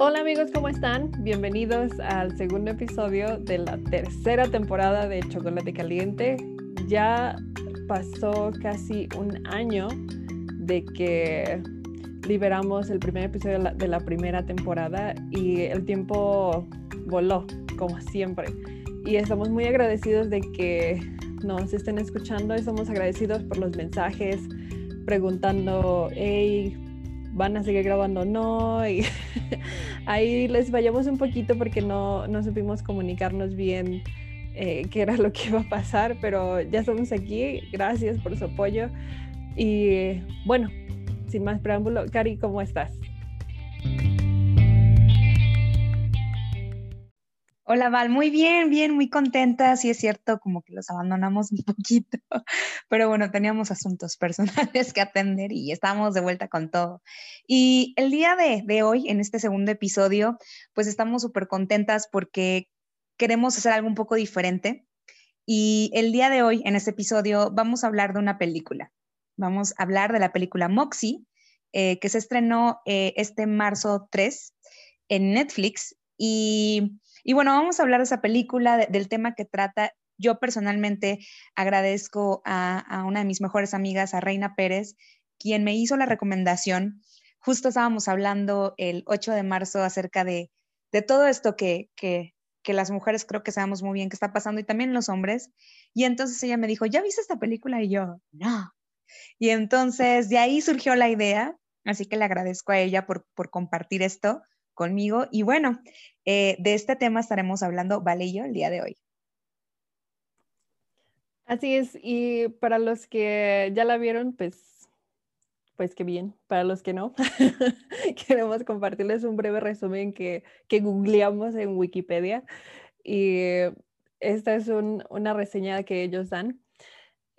Hola amigos, ¿cómo están? Bienvenidos al segundo episodio de la tercera temporada de Chocolate Caliente. Ya pasó casi un año de que liberamos el primer episodio de la, primera temporada y el tiempo voló, como siempre. Y estamos muy agradecidos de que nos estén escuchando. Estamos agradecidos por los mensajes preguntando, hey, ¿van a seguir grabando? No. Y ahí les vayamos un poquito porque no, no supimos comunicarnos bien eh, qué era lo que iba a pasar, pero ya estamos aquí. Gracias por su apoyo. Y bueno, sin más preámbulo, Cari, ¿cómo estás? Hola Val, muy bien, bien, muy contenta. Sí es cierto, como que los abandonamos un poquito, pero bueno, teníamos asuntos personales que atender y estamos de vuelta con todo. Y el día de, de hoy, en este segundo episodio, pues estamos súper contentas porque queremos hacer algo un poco diferente. Y el día de hoy, en este episodio, vamos a hablar de una película. Vamos a hablar de la película Moxie, eh, que se estrenó eh, este marzo 3 en Netflix. Y y bueno, vamos a hablar de esa película, del tema que trata. Yo personalmente agradezco a, una de mis mejores amigas, a Reina Pérez, quien me hizo la recomendación. Justo estábamos hablando el 8 de marzo acerca de, todo esto que, que, las mujeres creo que sabemos muy bien que está pasando y también los hombres. Y entonces ella me dijo, ¿ya viste esta película? Y yo, no. Y entonces de ahí surgió la idea, así que le agradezco a ella por, por compartir esto conmigo. Y bueno, eh, de este tema estaremos hablando, Vale yo, el día de hoy. Así es, y para los que ya la vieron, pues, pues qué bien. Para los que no, queremos compartirles un breve resumen que, que googleamos en Wikipedia. Y esta es una reseña que ellos dan.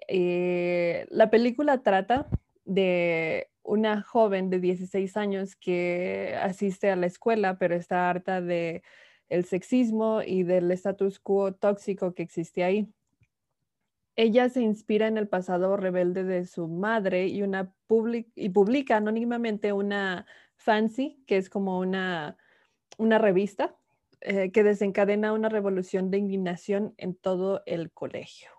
Eh, la película trata de una joven de 16 años que asiste a la escuela, pero está harta de el sexismo y del status quo tóxico que existe ahí. Ella se inspira en el pasado rebelde de su madre y, una publica anónimamente una fancy, que es como una, una revista, eh, que desencadena una revolución de indignación en todo el colegio.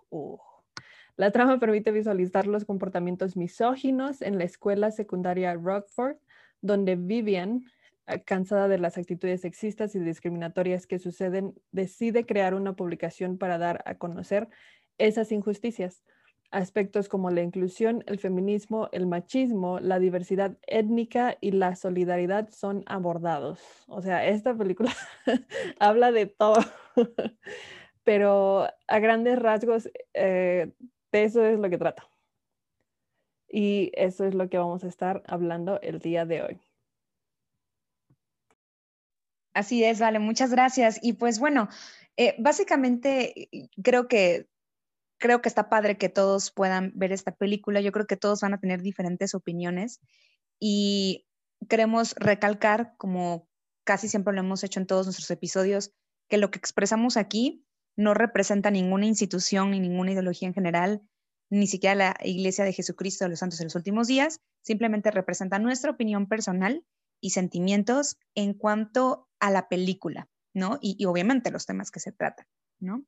La trama permite visualizar los comportamientos misóginos en la escuela secundaria Rockford, donde Vivian, eh, cansada de las actitudes sexistas y discriminatorias que suceden, decide crear una publicación para dar a conocer esas injusticias. Aspectos como la inclusión, el feminismo, el machismo, la diversidad étnica y la solidaridad son abordados. O sea, esta película habla de todo, pero a grandes rasgos eh, de eso es lo que trata. Y eso es lo que vamos a estar hablando el día de hoy. Así es, vale, muchas gracias. Y pues bueno, eh, básicamente creo que creo que está padre que todos puedan ver esta película. Yo creo que todos van a tener diferentes opiniones y queremos recalcar, como casi siempre lo hemos hecho en todos nuestros episodios, que lo que expresamos aquí no representa ninguna institución ni ninguna ideología en general, ni siquiera la Iglesia de Jesucristo de los Santos de los Últimos Días, simplemente representa nuestra opinión personal y sentimientos en cuanto a la película, ¿no? Y, obviamente los temas que se tratan, ¿no?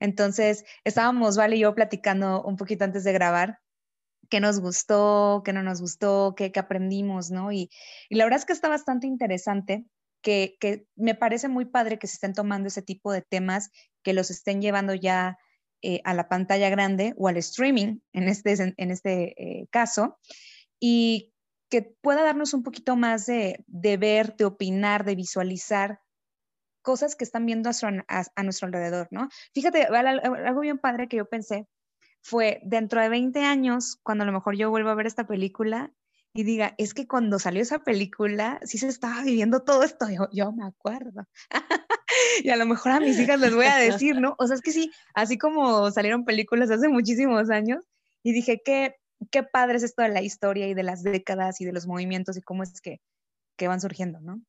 Entonces, estábamos, Vale y yo platicando un poquito antes de grabar qué nos gustó, qué no nos gustó, qué, aprendimos, ¿no? Y, y, la verdad es que está bastante interesante que, me parece muy padre que se estén tomando ese tipo de temas, que los estén llevando ya eh, a la pantalla grande o al streaming en este, en este eh, caso, y que pueda darnos un poquito más de, ver, de opinar, de visualizar cosas que están viendo a, nuestro alrededor, ¿no? Fíjate, algo bien padre que yo pensé fue dentro de 20 años, cuando a lo mejor yo vuelvo a ver esta película, y diga, es que cuando salió esa película, sí se estaba viviendo todo esto, yo, me acuerdo. y a lo mejor a mis hijas les voy a decir, ¿no? O sea, es que sí, así como salieron películas hace muchísimos años, y dije, qué, qué padre es esto de la historia y de las décadas y de los movimientos y cómo es que, que van surgiendo, ¿no?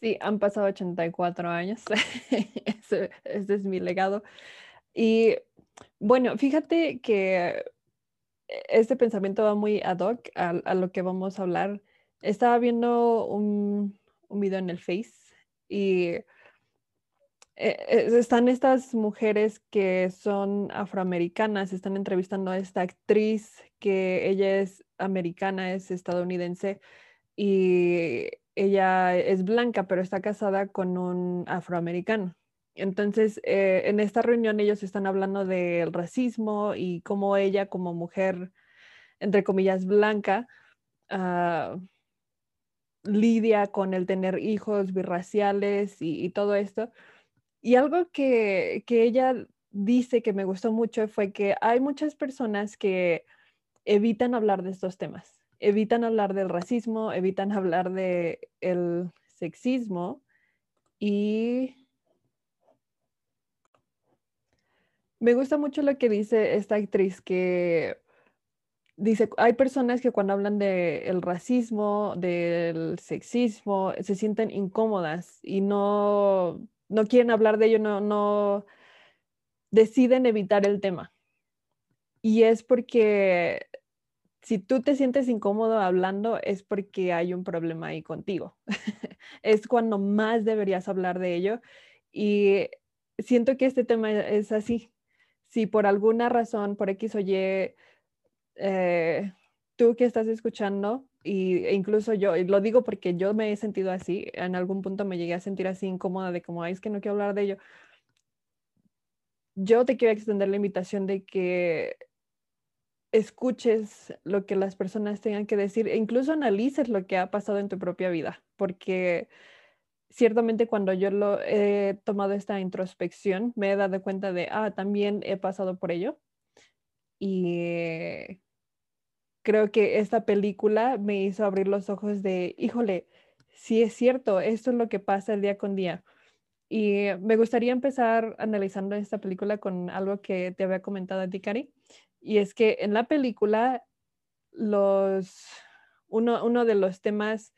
Sí, han pasado 84 años. ese, ese es mi legado. Y bueno, fíjate que este pensamiento va muy ad hoc a, lo que vamos a hablar. Estaba viendo un, un video en el Face y eh, están estas mujeres que son afroamericanas, están entrevistando a esta actriz que ella es americana, es estadounidense y ella es blanca, pero está casada con un afroamericano. Entonces, eh, en esta reunión ellos están hablando del racismo y cómo ella como mujer, entre comillas, blanca, ah, lidia con el tener hijos birraciales y todo esto. Y algo que, ella dice que me gustó mucho fue que hay muchas personas que evitan hablar de estos temas, evitan hablar del racismo, evitan hablar del el sexismo y me gusta mucho lo que dice esta actriz que dice, hay personas que cuando hablan del racismo, del sexismo, se sienten incómodas y no no quieren hablar de ello, no, no deciden evitar el tema. Y es porque si tú te sientes incómodo hablando, es porque hay un problema ahí contigo. es cuando más deberías hablar de ello. Y siento que este tema es así. Si por alguna razón, por X o Y, eh, tú que estás escuchando, y, e incluso yo, y lo digo porque yo me he sentido así, en algún punto me llegué a sentir así incómoda de como, ay, es que no quiero hablar de ello. Yo te quiero extender la invitación de que escuches lo que las personas tengan que decir e incluso analices lo que ha pasado en tu propia vida, porque ciertamente cuando yo lo he tomado esta introspección, me he dado cuenta de, ah, también he pasado por ello. Y creo que esta película me hizo abrir los ojos de, híjole, sí es cierto, esto es lo que pasa el día con día. Y me gustaría empezar analizando esta película con algo que te había comentado a ti, Cari, y es que en la película los, uno, uno de los temas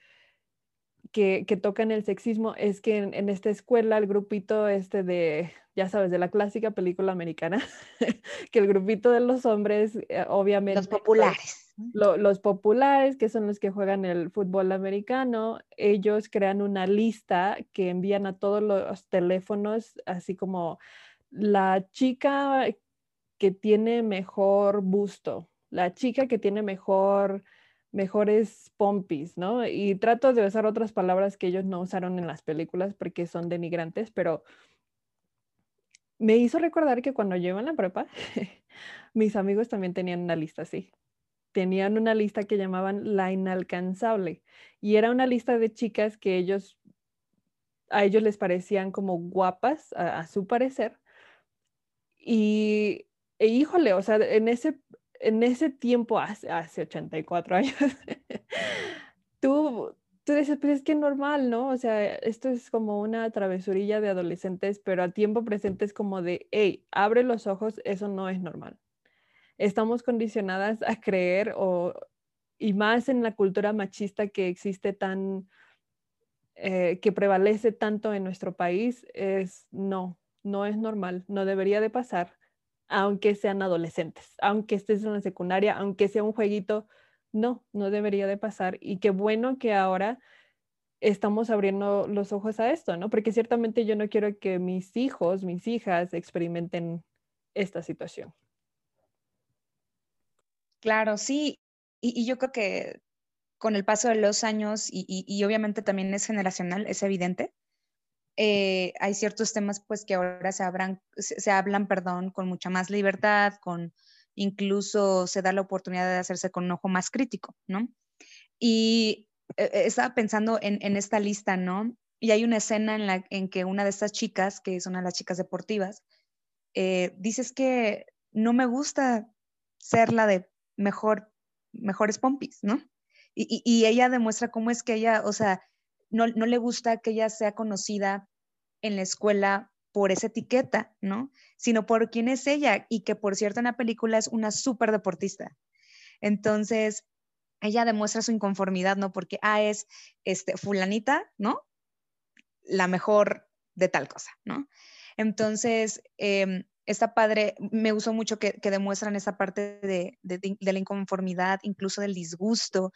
que, que tocan el sexismo es que en, esta escuela el grupito este de, ya sabes, de la clásica película americana, que el grupito de los hombres, eh, obviamente... Los populares los populares, que son los que juegan el fútbol americano, ellos crean una lista que envían a todos los teléfonos, así como la chica que tiene mejor busto, la chica que tiene mejor mejores pompis, ¿no? Y trato de usar otras palabras que ellos no usaron en las películas porque son denigrantes, pero me hizo recordar que cuando yo la prepa, mis amigos también tenían una lista así tenían una lista que llamaban La Inalcanzable y era una lista de chicas que ellos, a ellos les parecían como guapas, a, su parecer. Y, e híjole, o sea, en ese, en ese tiempo, hace, hace 84 años, tú, tú dices, pues es que normal, ¿no? O sea, esto es como una travesurilla de adolescentes, pero a tiempo presente es como de, hey, abre los ojos, eso no es normal estamos condicionadas a creer o, y más en la cultura machista que existe tan, eh, que prevalece tanto en nuestro país, es no, no es normal, no debería de pasar, aunque sean adolescentes, aunque estés en la secundaria, aunque sea un jueguito, no, no debería de pasar. Y qué bueno que ahora estamos abriendo los ojos a esto, ¿no? Porque ciertamente yo no quiero que mis hijos, mis hijas experimenten esta situación. Claro, sí. Y, yo creo que con el paso de los años, y, obviamente también es generacional, es evidente, eh, hay ciertos temas pues que ahora se, se, hablan, perdón, con mucha más libertad, con incluso se da la oportunidad de hacerse con un ojo más crítico, ¿no? Y eh, eh, estaba pensando en, esta lista, ¿no? Y hay una escena en la en que una de estas chicas, que es una de las chicas deportivas, dices que no me gusta ser la de mejor, mejores pompis, ¿no? Y, ella demuestra cómo es que ella, o sea, no, le gusta que ella sea conocida en la escuela por esa etiqueta, ¿no? Sino por quién es ella y que por cierto en la película es una súper deportista. Entonces, ella demuestra su inconformidad, ¿no? Porque, ah, es este, fulanita, ¿no? La mejor de tal cosa, ¿no? Entonces, em, está padre, me gustó mucho que, demuestran esa parte de, la inconformidad, incluso del disgusto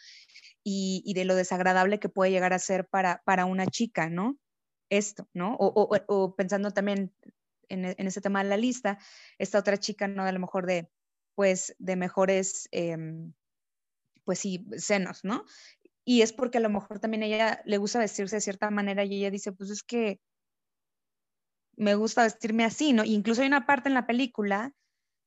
y, de lo desagradable que puede llegar a ser para, para una chica, ¿no? Esto, ¿no? O, pensando también en, ese tema de la lista, esta otra chica, ¿no? A lo mejor de, pues, de mejores, em, pues sí, senos, ¿no? Y es porque a lo mejor también ella le gusta vestirse de cierta manera y ella dice, pues es que me gusta vestirme así, ¿no? incluso hay una parte en la película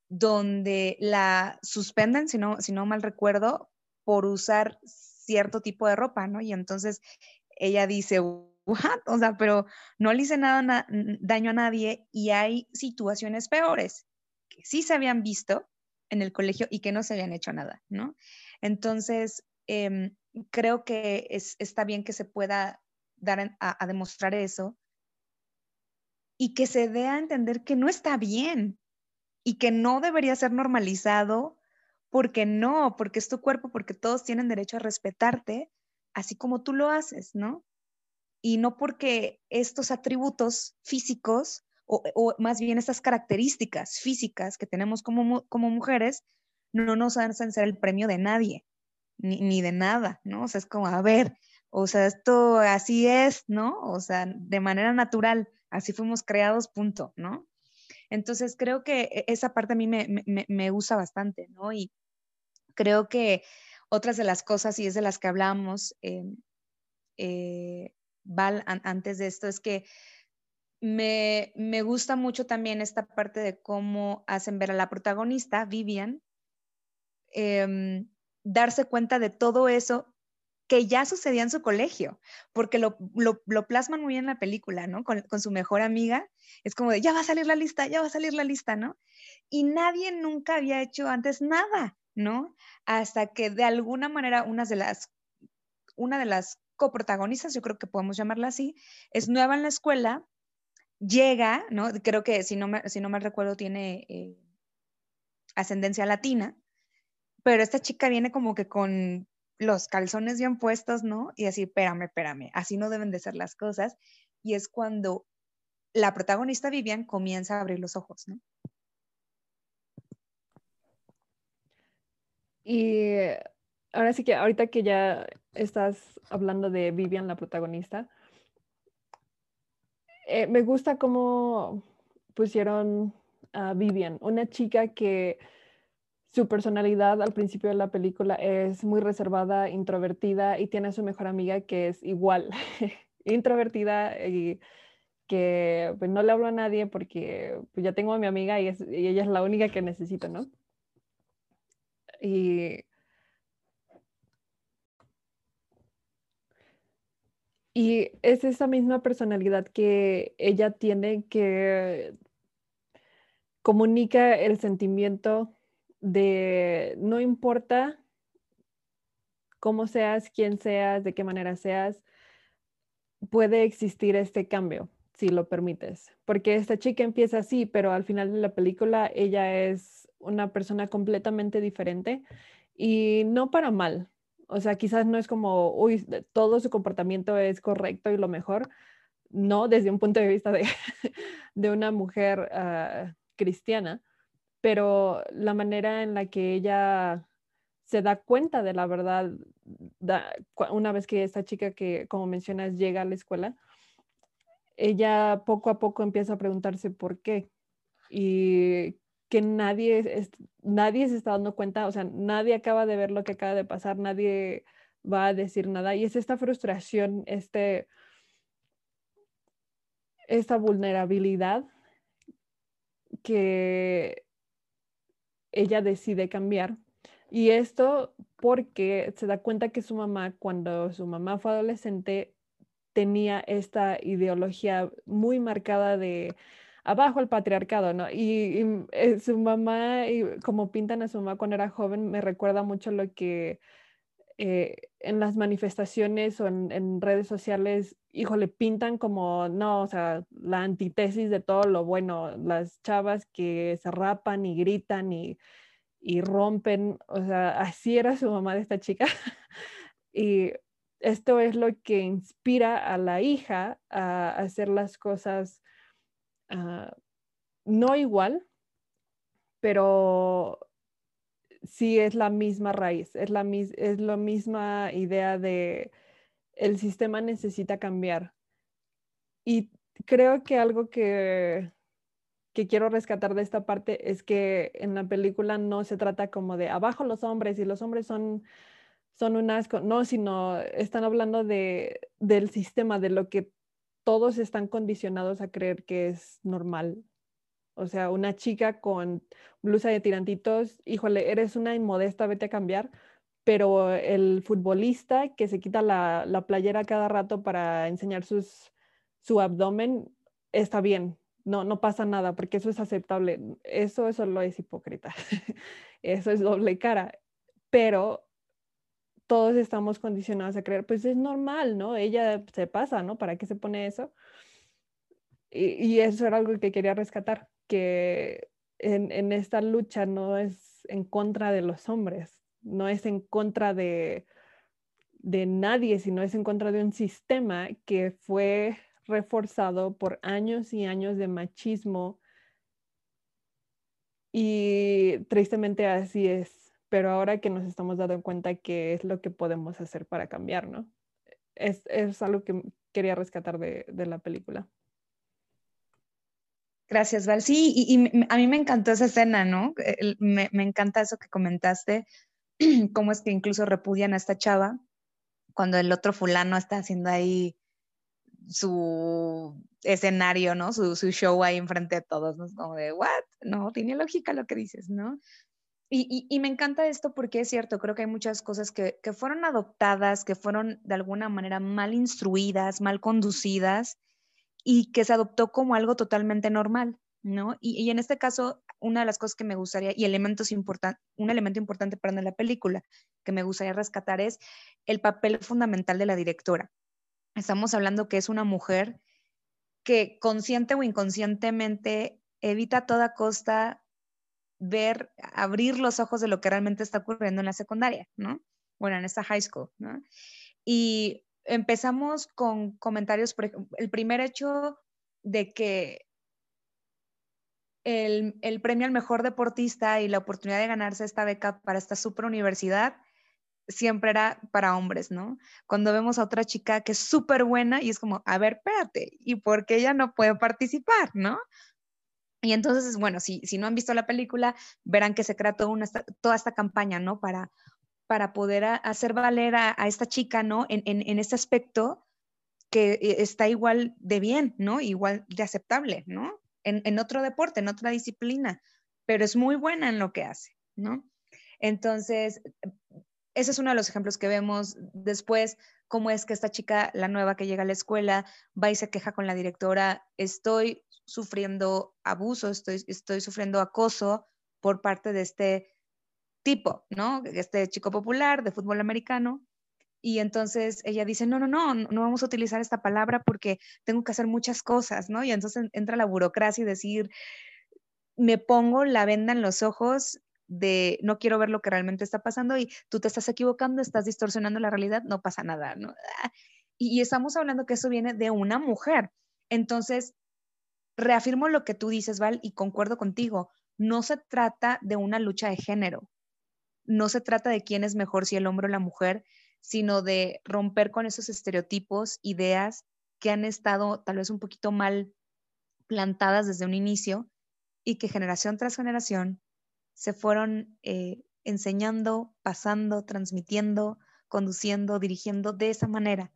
donde la suspenden, si no, si no mal recuerdo, por usar cierto tipo de ropa, ¿no? Y entonces ella dice, ¿what? O sea, pero no le hice nada daño a nadie y hay situaciones peores que sí se habían visto en el colegio y que no se habían hecho nada, ¿no? Entonces, em, creo que es, está bien que se pueda dar a demostrar eso y que se dé a entender que no está bien y que no debería ser normalizado porque no, porque es tu cuerpo, porque todos tienen derecho a respetarte, así como tú lo haces, ¿no? Y no porque estos atributos físicos o, más bien estas características físicas que tenemos como, como mujeres no nos hacen ser el premio de nadie, ni, ni de nada, ¿no? O sea, es como, a ver, o sea, esto así es, ¿no? O sea, de manera natural así fuimos creados, punto, ¿no? Entonces creo que e, esa parte a mí me, me, gusta bastante, ¿no? Y creo que otras de las cosas, y es de las que hablamos, em, eh, Val, antes de esto, es que me, me, gusta mucho también esta parte de cómo hacen ver a la protagonista, Vivian, em, darse cuenta de todo eso que ya sucedía en su colegio, porque lo, plasman muy bien en la película, ¿no? Con, su mejor amiga, es como de, ya va a salir la lista, ya va a salir la lista, ¿no? Y nadie nunca había hecho antes nada, ¿no? Hasta que de alguna manera una de las, una de las coprotagonistas, yo creo que podemos llamarla así, es nueva en la escuela, llega, ¿no? Creo que si no me, si no me recuerdo tiene eh, ascendencia latina, pero esta chica viene como que con los calzones bien puestos, ¿no? Y así, espérame, espérame, así no deben de ser las cosas. Y es cuando la protagonista Vivian comienza a abrir los ojos, ¿no? Y ahora sí que ahorita que ya estás hablando de Vivian, la protagonista, eh, me gusta cómo pusieron a Vivian, una chica que su personalidad al principio de la película es muy reservada, introvertida y tiene a su mejor amiga que es igual, introvertida y que pues, no le hablo a nadie porque pues, ya tengo a mi amiga y, ella es la única que necesito, ¿no? Y, y es esa misma personalidad que ella tiene que comunica el sentimiento de no importa cómo seas, quién seas, de qué manera seas, puede existir este cambio, si lo permites. Porque esta chica empieza así, pero al final de la película ella es una persona completamente diferente y no para mal. O sea, quizás no es como, uy, todo su comportamiento es correcto y lo mejor. No, desde un punto de vista de, una mujer ah, cristiana pero la manera en la que ella se da cuenta de la verdad una vez que esta chica que, como mencionas, llega a la escuela, ella poco a poco empieza a preguntarse por qué y que nadie, nadie se está dando cuenta, o sea, nadie acaba de ver lo que acaba de pasar, nadie va a decir nada y es esta frustración, este, esta vulnerabilidad que ella decide cambiar. Y esto porque se da cuenta que su mamá, cuando su mamá fue adolescente, tenía esta ideología muy marcada de abajo el patriarcado, ¿no? Y, eh, su mamá, como pintan a su mamá cuando era joven, me recuerda mucho lo que eh, en las manifestaciones o en, en, redes sociales, híjole, pintan como, no, o sea, la antítesis de todo lo bueno, las chavas que se rapan y gritan y, y rompen, o sea, así era su mamá de esta chica. y esto es lo que inspira a la hija a hacer las cosas ah, no igual, pero sí es la misma raíz, es la, es la misma idea de el sistema necesita cambiar. Y creo que algo que, que quiero rescatar de esta parte es que en la película no se trata como de abajo los hombres y los hombres son, son un asco, no, sino están hablando de, del sistema, de lo que todos están condicionados a creer que es normal. O sea, una chica con blusa de tirantitos, híjole, eres una inmodesta, vete a cambiar. Pero el futbolista que se quita la, la playera cada rato para enseñar sus, su abdomen, está bien, no, no pasa nada, porque eso es aceptable. Eso, eso lo es hipócrita. eso es doble cara. Pero todos estamos condicionados a creer, pues es normal, ¿no? Ella se pasa, ¿no? ¿Para qué se pone eso? Y, eso era algo que quería rescatar, que en, esta lucha no es en contra de los hombres, no es en contra de, de nadie, sino es en contra de un sistema que fue reforzado por años y años de machismo. Y tristemente así es, pero ahora que nos estamos dando cuenta que es lo que podemos hacer para cambiar, ¿no? Es, es algo que quería rescatar de, de la película. Gracias, Val. Sí, y, a mí me encantó esa escena, ¿no? Me, me, encanta eso que comentaste, cómo es que incluso repudian a esta chava cuando el otro fulano está haciendo ahí su escenario, ¿no? Su, show ahí enfrente de todos, ¿no? Es como de, ¿what? No, tiene lógica lo que dices, ¿no? Y, me encanta esto porque es cierto, creo que hay muchas cosas que, fueron adoptadas, que fueron de alguna manera mal instruidas, mal conducidas y que se adoptó como algo totalmente normal, ¿no? Y, en este caso, una de las cosas que me gustaría, y elementos un elemento importante para la película que me gustaría rescatar es el papel fundamental de la directora. Estamos hablando que es una mujer que consciente o inconscientemente evita a toda costa ver, abrir los ojos de lo que realmente está ocurriendo en la secundaria, ¿no? Bueno, en esta high school, ¿no? Y empezamos con comentarios, el primer hecho de que el, el, premio al mejor deportista y la oportunidad de ganarse esta beca para esta super universidad siempre era para hombres, ¿no? Cuando vemos a otra chica que es súper buena y es como, a ver, espérate, ¿y por qué ella no puede participar, ¿no? Y entonces, bueno, si, si no han visto la película, verán que se crea toda, una, toda esta campaña, ¿no? Para, para poder hacer valer a, esta chica, ¿no? En, este aspecto que eh, está igual de bien, ¿no? Igual de aceptable, ¿no? En, en otro deporte, en otra disciplina, pero es muy buena en lo que hace, ¿no? Entonces, ese es uno de los ejemplos que vemos. Después, cómo es que esta chica, la nueva que llega a la escuela, va y se queja con la directora, estoy sufriendo abuso, estoy, estoy sufriendo acoso por parte de este tipo, ¿no? Este chico popular de fútbol americano. Y entonces ella dice, no, no, no, no vamos a utilizar esta palabra porque tengo que hacer muchas cosas, ¿no? Y entonces entra la burocracia y decir, me pongo la venda en los ojos de no quiero ver lo que realmente está pasando y tú te estás equivocando, estás distorsionando la realidad, no pasa nada, ¿no? Ah, y, estamos hablando que eso viene de una mujer. Entonces, reafirmo lo que tú dices, Val, y concuerdo contigo, no se trata de una lucha de género, no se trata de quién es mejor, si el hombre o la mujer, sino de romper con esos estereotipos, ideas que han estado tal vez un poquito mal plantadas desde un inicio y que generación tras generación se fueron eh, enseñando, pasando, transmitiendo, conduciendo, dirigiendo de esa manera,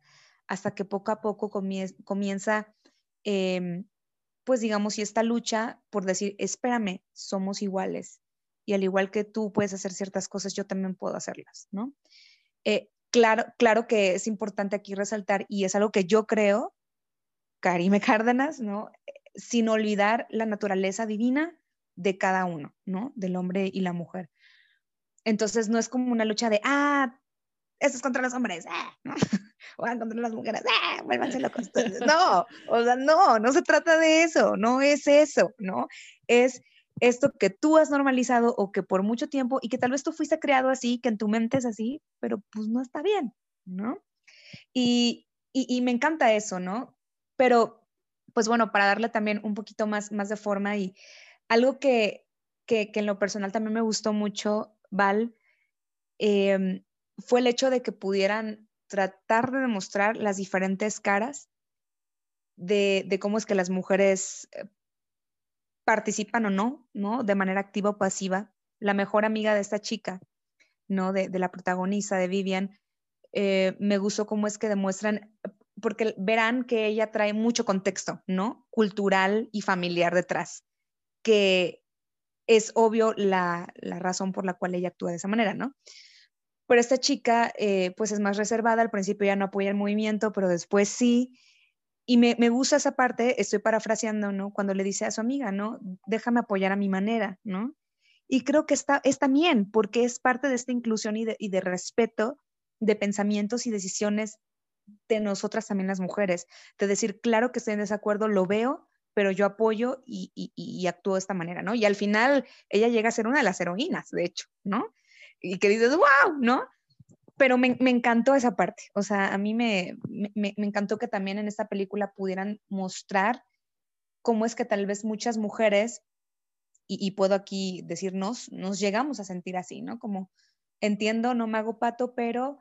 hasta que poco a poco comienza, em, pues digamos, y esta lucha por decir, espérame, somos iguales. Y al igual que tú puedes hacer ciertas cosas, yo también puedo hacerlas, ¿no? Eh, claro, claro que es importante aquí resaltar, y es algo que yo creo, Karime Cárdenas, ¿no? Sin olvidar la naturaleza divina de cada uno, ¿no? Del hombre y la mujer. Entonces no es como una lucha de, ah, esto es contra los hombres, ah, ¿no? o ah, contra las mujeres, ah, vuélvanse locos. No, o sea, no, no se trata de eso, no es eso, ¿no? Es esto que tú has normalizado o que por mucho tiempo y que tal vez tú fuiste creado así, que en tu mente es así, pero pues no está bien, ¿no? Y, y, me encanta eso, ¿no? Pero, pues bueno, para darle también un poquito más, más de forma y algo que, que, en lo personal también me gustó mucho, Val, em, fue el hecho de que pudieran tratar de demostrar las diferentes caras de, de cómo es que las mujeres eh, participan o no, ¿no? De manera activa o pasiva. La mejor amiga de esta chica, ¿no? De, la protagonista, de Vivian, eh, me gustó cómo es que demuestran, porque verán que ella trae mucho contexto, ¿no? Cultural y familiar detrás, que es obvio la, la razón por la cual ella actúa de esa manera, ¿no? Pero esta chica, eh, pues es más reservada, al principio ya no apoya el movimiento, pero después sí. Y me, me, gusta esa parte, estoy parafraseando, ¿no? Cuando le dice a su amiga, ¿no? Déjame apoyar a mi manera, ¿no? Y creo que está, es también, porque es parte de esta inclusión y de, y de respeto de pensamientos y decisiones de nosotras también las mujeres, de decir, claro que estoy en desacuerdo, lo veo, pero yo apoyo y, y, actúo de esta manera, ¿no? Y al final ella llega a ser una de las heroínas, de hecho, ¿no? Y que dices, wow, ¿no? Pero me, encantó esa parte, o sea, a mí me, me, encantó que también en esta película pudieran mostrar cómo es que tal vez muchas mujeres, y, puedo aquí decirnos, nos llegamos a sentir así, ¿no? Como entiendo, no me hago pato, pero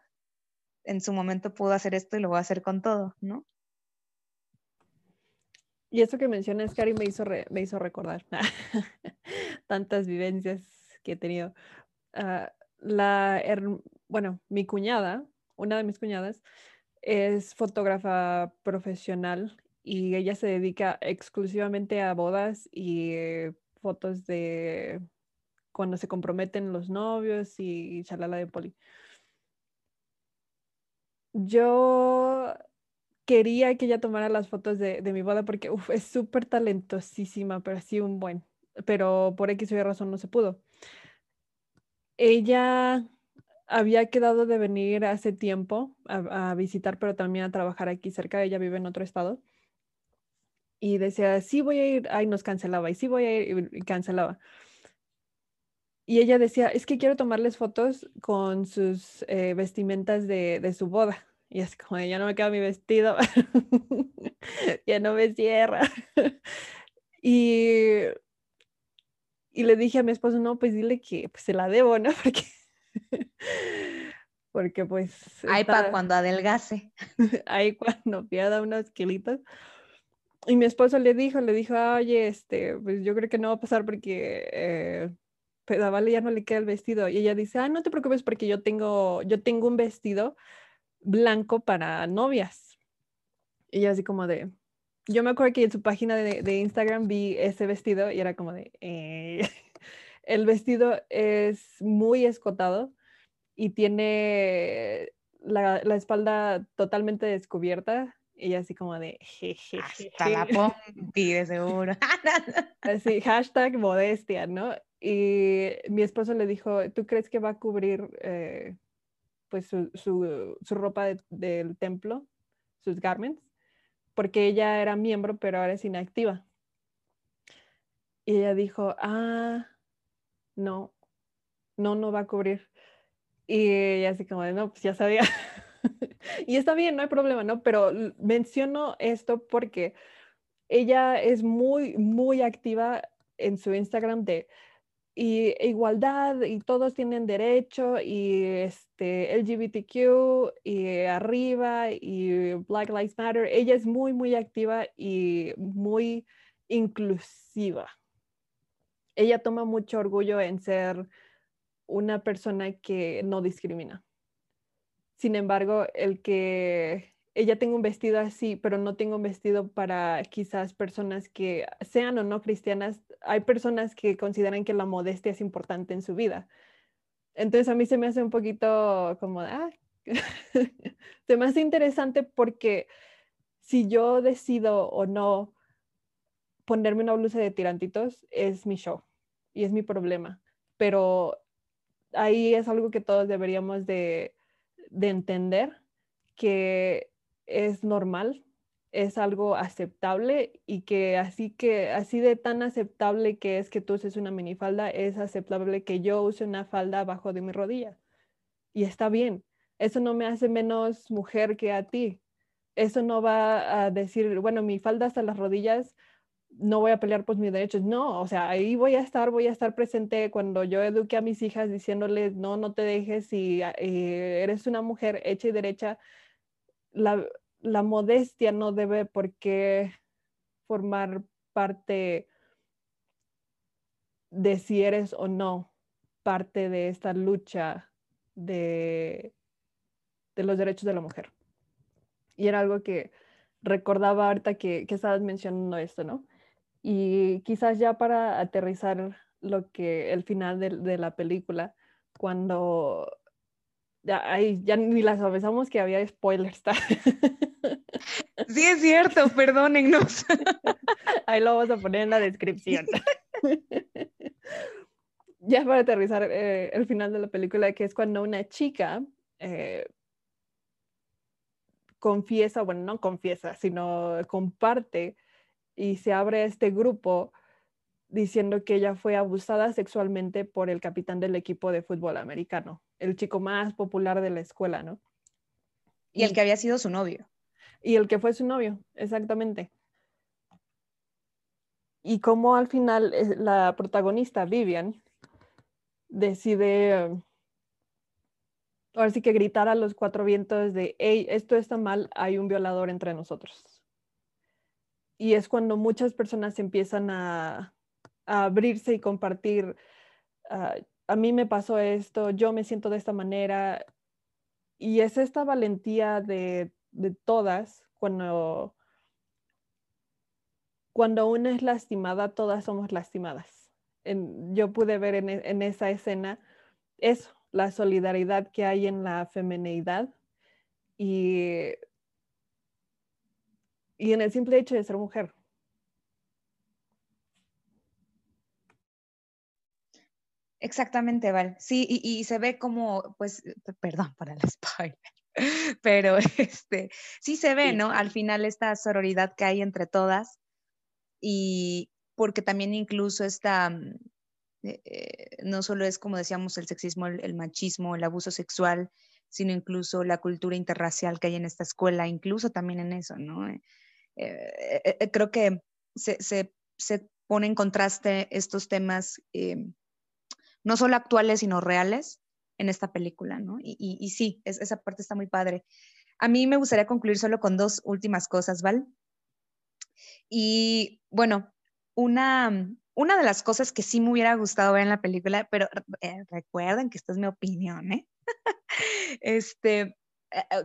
en su momento pudo hacer esto y lo voy a hacer con todo, ¿no? Y eso que mencionas, Cari, me hizo, me hizo recordar tantas vivencias que he tenido. Ah, la, bueno, mi cuñada, una de mis cuñadas, es fotógrafa profesional y ella se dedica exclusivamente a bodas y eh, fotos de cuando se comprometen los novios y chalala de poli yo quería que ella tomara las fotos de, mi boda porque es súper talentosísima, pero sí un buen, pero por X o Y razón no se pudo. Ella había quedado de venir hace tiempo a, visitar, pero también a trabajar aquí cerca. Ella vive en otro estado. Y decía, sí voy a ir, ay, nos cancelaba, y sí voy a ir, y cancelaba. Y ella decía, es que quiero tomarles fotos con sus eh, vestimentas de, de, su boda. Y es como, ya no me queda mi vestido, ya no me cierra. y, y le dije a mi esposo, no, pues dile que pues, se la debo, ¿no? Porque, porque pues... Ahí para cuando adelgase. Ahí cuando pierda unos kilitos. Y mi esposo le dijo, le dijo, oye, este, pues yo creo que no va a pasar porque... Eh, pero a Vale ya no le queda el vestido. Y ella dice, ah, no te preocupes porque yo tengo, yo tengo un vestido blanco para novias. Y así como de, yo me acuerdo que en su página de, Instagram vi ese vestido y era como de, eh". El vestido es muy escotado y tiene la, la, espalda totalmente descubierta. Y así como de, jeje. Hasta la pompi, de seguro. Así, hashtag modestia, ¿no? Y mi esposo le dijo, ¿tú crees que va a cubrir eh, pues su, su, ropa del templo, sus garments, porque ella era miembro, pero ahora es inactiva. Y ella dijo, ah, no, no, no va a cubrir. Y así como, no, pues ya sabía. y está bien, no hay problema, ¿no? Pero menciono esto porque ella es muy, muy activa en su Instagram de y igualdad y todos tienen derecho y este LGBTQ y arriba y Black Lives Matter. Ella es muy, muy activa y muy inclusiva. Ella toma mucho orgullo en ser una persona que no discrimina. Sin embargo, el que ella tenga un vestido así, pero no tengo un vestido para quizás personas que sean o no cristianas. Hay personas que consideran que la modestia es importante en su vida. Entonces a mí se me hace un poquito como, ah, se me hace interesante porque si yo decido o no ponerme una blusa de tirantitos, es mi show y es mi problema. Pero ahí es algo que todos deberíamos de, de entender que es normal, es algo aceptable y que así que así de tan aceptable que es que tú uses una minifalda, es aceptable que yo use una falda abajo de mi rodilla. Y está bien. Eso no me hace menos mujer que a ti. Eso no va a decir, bueno, mi falda hasta las rodillas no voy a pelear por mis derechos. No, o sea, ahí voy a estar, voy a estar presente cuando yo eduque a mis hijas diciéndoles, no, no te dejes si eh, eres una mujer hecha y derecha. La, la modestia no debe por qué formar parte de si eres o no parte de esta lucha de, de los derechos de la mujer. Y era algo que recordaba ahorita que, que estabas mencionando esto, ¿no? Y quizás ya para aterrizar lo que el final de, la película, cuando ya, ya ni las avisamos que había spoilers. Sí, es cierto, perdónennos. Ahí lo vamos a poner en la descripción. Ya para aterrizar eh, el final de la película, que es cuando una chica eh, confiesa, bueno, no confiesa, sino comparte y se abre este grupo diciendo que ella fue abusada sexualmente por el capitán del equipo de fútbol americano, el chico más popular de la escuela, ¿no? Y, el que había sido su novio. Y el que fue su novio, exactamente. Y como al final eh, la protagonista, Vivian, decide, ahora sí que gritar a los cuatro vientos de, hey, esto está mal, hay un violador entre nosotros y es cuando muchas personas empiezan a, abrirse y compartir, ah, a mí me pasó esto, yo me siento de esta manera, y es esta valentía de, todas cuando, cuando una es lastimada, todas somos lastimadas. yo pude ver en, en esa escena eso, la solidaridad que hay en la feminidad y y en el simple hecho de ser mujer. Exactamente, Val. Sí, y, se ve como, pues, perdón para el spoiler, pero este, sí se ve, ¿no? Al final esta sororidad que hay entre todas y porque también incluso esta, mm, eh, eh, no solo es como decíamos el sexismo, el, machismo, el abuso sexual, sino incluso la cultura interracial que hay en esta escuela, incluso también en eso, ¿no? Eh, eh, eh, creo que se, se, se, pone en contraste estos temas, no solo actuales, sino reales en esta película, ¿no? Y, y, sí, esa parte está muy padre. A mí me gustaría concluir solo con dos últimas cosas, ¿vale? Y bueno, una, una de las cosas que sí me hubiera gustado ver en la película, pero recuerden que esta es mi opinión, ¿eh? este,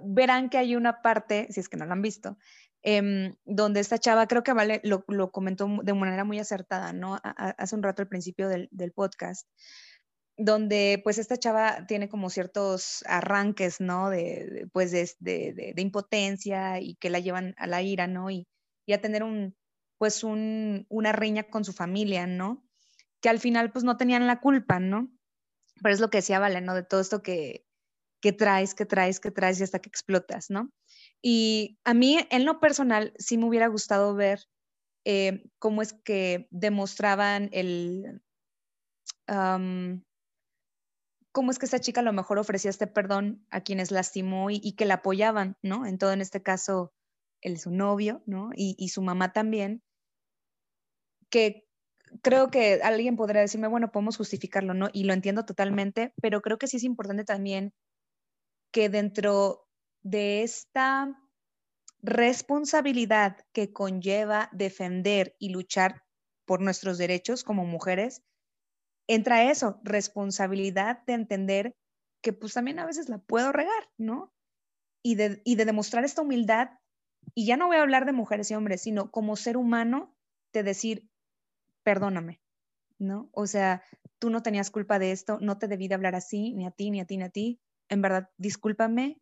verán que hay una parte, si es que no la han visto, Em, donde esta chava, creo que Vale lo, comentó de manera muy acertada, ¿no? hace un rato al principio del, podcast, donde pues esta chava tiene como ciertos arranques, ¿no? De, pues de, impotencia y que la llevan a la ira, ¿no? Y, a tener un, pues un, una riña con su familia, ¿no? Que al final pues no tenían la culpa, ¿no? Pero es lo que decía Vale, ¿no? De todo esto que, que traes, que traes, que traes y hasta que explotas, ¿no? Y a mí, en lo personal, sí me hubiera gustado ver eh, cómo es que demostraban el... cómo es que esta chica a lo mejor ofrecía este perdón a quienes lastimó y, que la apoyaban, ¿no? En todo, en este caso, el su novio, ¿no? Y, y, su mamá también, que creo que alguien podría decirme, bueno, podemos justificarlo, ¿no? Y lo entiendo totalmente, pero creo que sí es importante también que dentro de esta responsabilidad que conlleva defender y luchar por nuestros derechos como mujeres, entra eso, responsabilidad de entender que pues también a veces la puedo regar, ¿no? Y de, y de demostrar esta humildad, y ya no voy a hablar de mujeres y hombres, sino como ser humano, de decir, perdóname, ¿no? O sea, tú no tenías culpa de esto, no te debí de hablar así, ni a ti, ni a ti, ni a ti, en verdad, discúlpame,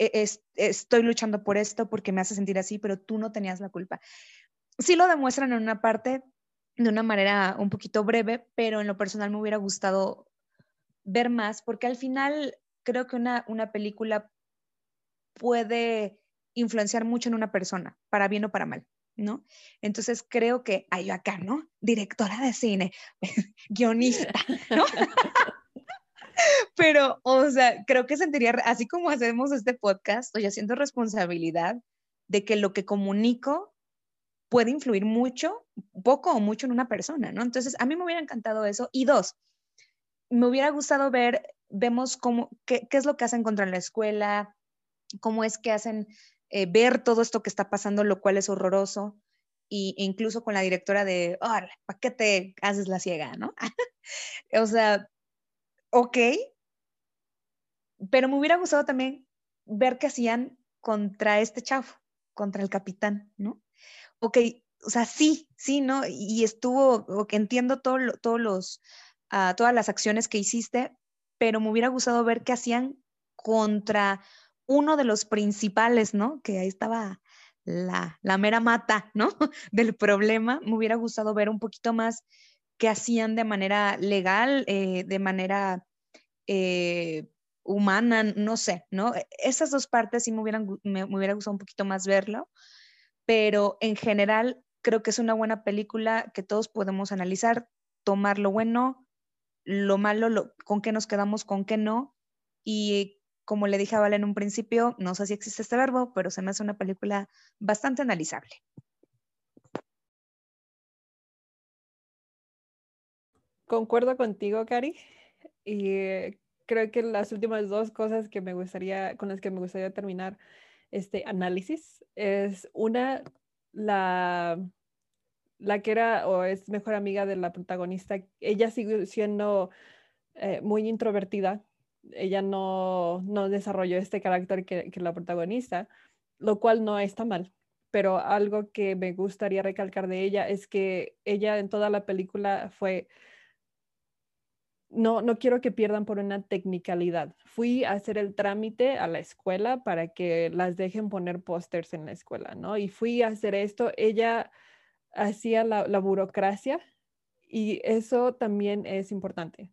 e, estoy luchando por esto porque me hace sentir así, pero tú no tenías la culpa. Sí lo demuestran en una parte de una manera un poquito breve, pero en lo personal me hubiera gustado ver más, porque al final creo que una, una película puede influenciar mucho en una persona, para bien o para mal, ¿no? Entonces creo que hay acá, ¿no? Directora de cine, guionista, ¿no? Pero, o sea, creo que sentiría, así como hacemos este podcast, estoy haciendo responsabilidad de que lo que comunico puede influir mucho, poco o mucho en una persona, ¿no? Entonces, a mí me hubiera encantado eso. Y dos, me hubiera gustado ver, vemos cómo, qué, es lo que hacen contra la escuela, cómo es que hacen eh, ver todo esto que está pasando, lo cual es horroroso. Y, e incluso con la directora de, ¿para qué te haces la ciega, no? o sea, ok, pero me hubiera gustado también ver qué hacían contra este chavo, contra el capitán, ¿no? Ok, o sea, sí, sí, ¿no? Y estuvo, ok, entiendo todo todos los, uh, todas las acciones que hiciste, pero me hubiera gustado ver qué hacían contra uno de los principales, ¿no? Que ahí estaba la, la mera mata, ¿no? Del problema. Me hubiera gustado ver un poquito más qué hacían de manera legal, eh, de manera eh, humana, no sé, ¿no? E, esas dos partes sí me, hubieran, me, hubiera gustado un poquito más verlo, pero en general creo que es una buena película que todos podemos analizar, tomar lo bueno, lo malo, con qué nos quedamos, con qué no. Y como le dije a Val en un principio, no sé si existe este verbo, pero se me hace una película bastante analizable. Concuerdo contigo, Cari. Y creo que las últimas dos cosas que me gustaría, con las que me gustaría terminar este análisis es una, la, la que era o es mejor amiga de la protagonista, ella sigue siendo eh, muy introvertida, ella no, no desarrolló este carácter que, que la protagonista, lo cual no está mal, pero algo que me gustaría recalcar de ella es que ella en toda la película fue no, no quiero que pierdan por una tecnicalidad. Fui a hacer el trámite a la escuela para que las dejen poner pósters en la escuela, ¿no? Y fui a hacer esto. Ella hacía la, burocracia y eso también es importante.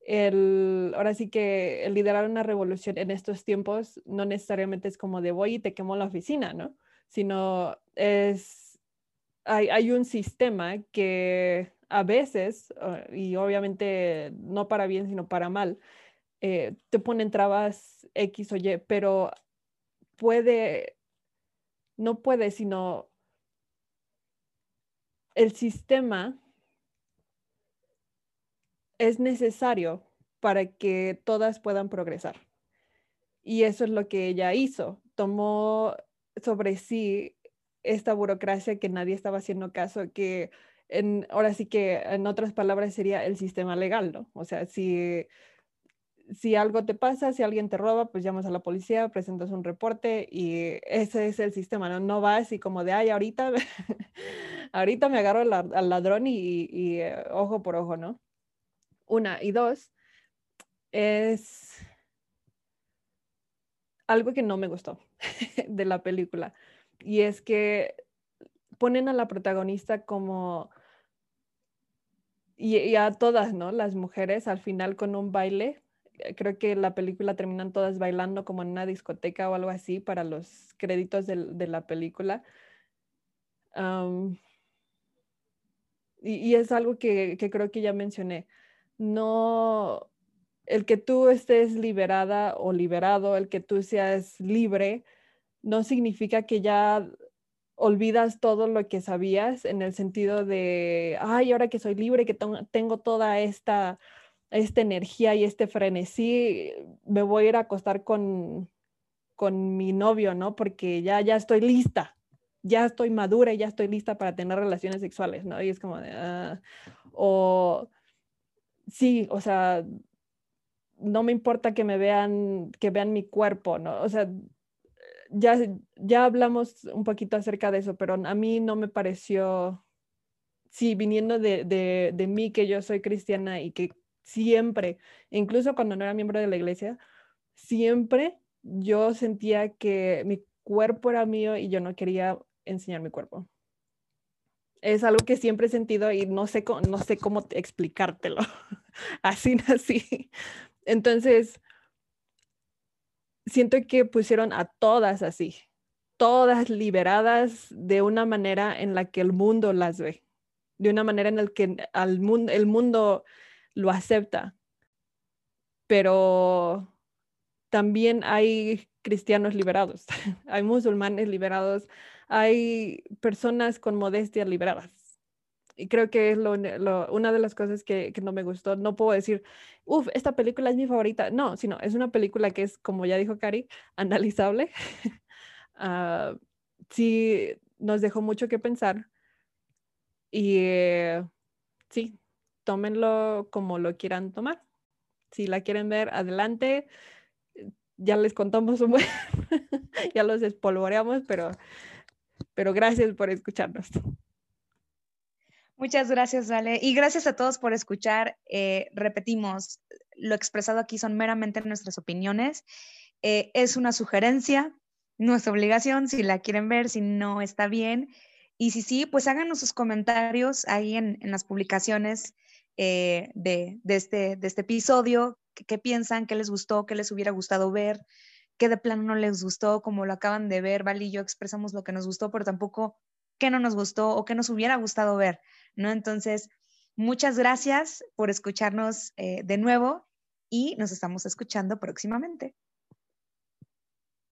El, ahora sí que el liderar una revolución en estos tiempos no necesariamente es como de voy y te quemo la oficina, ¿no? Sino es, hay, hay un sistema que a veces, ah, y obviamente no para bien, sino para mal, eh, te ponen trabas X o Y, pero puede, no puede, sino el sistema es necesario para que todas puedan progresar. Y eso es lo que ella hizo. Tomó sobre sí esta burocracia que nadie estaba haciendo caso, que ahora sí que en otras palabras sería el sistema legal, ¿no? O sea, si, si algo te pasa, si alguien te roba, pues llamas a la policía, presentas un reporte y ese es el sistema, ¿no? No vas y como de, ay, ahorita, ahorita me agarro al ladrón y, y eh, ojo por ojo, ¿no? Una. Y dos, es algo que no me gustó de la película. Y es que ponen a la protagonista como y, a todas, ¿no? Las mujeres al final con un baile. Eh, creo que la película terminan todas bailando como en una discoteca o algo así para los créditos de, la película. y, es algo que, que creo que ya mencioné. No, el que tú estés liberada o liberado, el que tú seas libre, no significa que ya olvidas todo lo que sabías en el sentido de, ay, ahora que soy libre, que tengo toda esta, esta energía y este frenesí, me voy a ir a acostar con, con mi novio, ¿no? Porque ya, ya estoy lista, ya estoy madura y ya estoy lista para tener relaciones sexuales, ¿no? Y es como de, ah", o sí, o sea, no me importa que me vean, que vean mi cuerpo, ¿no? O sea, ya, ya hablamos un poquito acerca de eso, pero a mí no me pareció, sí, viniendo de, de, de mí, que yo soy cristiana y que siempre, incluso cuando no era miembro de la iglesia, siempre yo sentía que mi cuerpo era mío y yo no quería enseñar mi cuerpo. Es algo que siempre he sentido y no sé, no sé cómo explicártelo. así así Entonces, siento que pusieron a todas así, todas liberadas de una manera en la que el mundo las ve, de una manera en la que mundo, el mundo lo acepta. Pero también hay cristianos liberados, hay musulmanes liberados, hay personas con modestia liberadas. Y creo que es lo, una de las cosas que, que, no me gustó. No puedo decir, uff, esta película es mi favorita. No, sino es una película que es, como ya dijo Cari, analizable. uh, sí, nos dejó mucho que pensar. Y eh, sí, tómenlo como lo quieran tomar. Si la quieren ver, adelante. Ya les contamos un buen, ya los espolvoreamos, pero, pero gracias por escucharnos. Muchas gracias, Ale. Y gracias a todos por escuchar. Eh, repetimos, lo expresado aquí son meramente nuestras opiniones. Eh, es una sugerencia, es obligación. Si la quieren ver, si no está bien. Y si sí, pues háganos sus comentarios ahí en, en las publicaciones eh, de, de, este, de este episodio, qué, piensan, qué les gustó, qué les hubiera gustado ver, qué de plano no les gustó, como lo acaban de ver, Val y yo expresamos lo que nos gustó, pero tampoco qué no nos gustó o qué nos hubiera gustado ver, ¿no? Entonces, muchas gracias por escucharnos eh, de nuevo y nos estamos escuchando próximamente.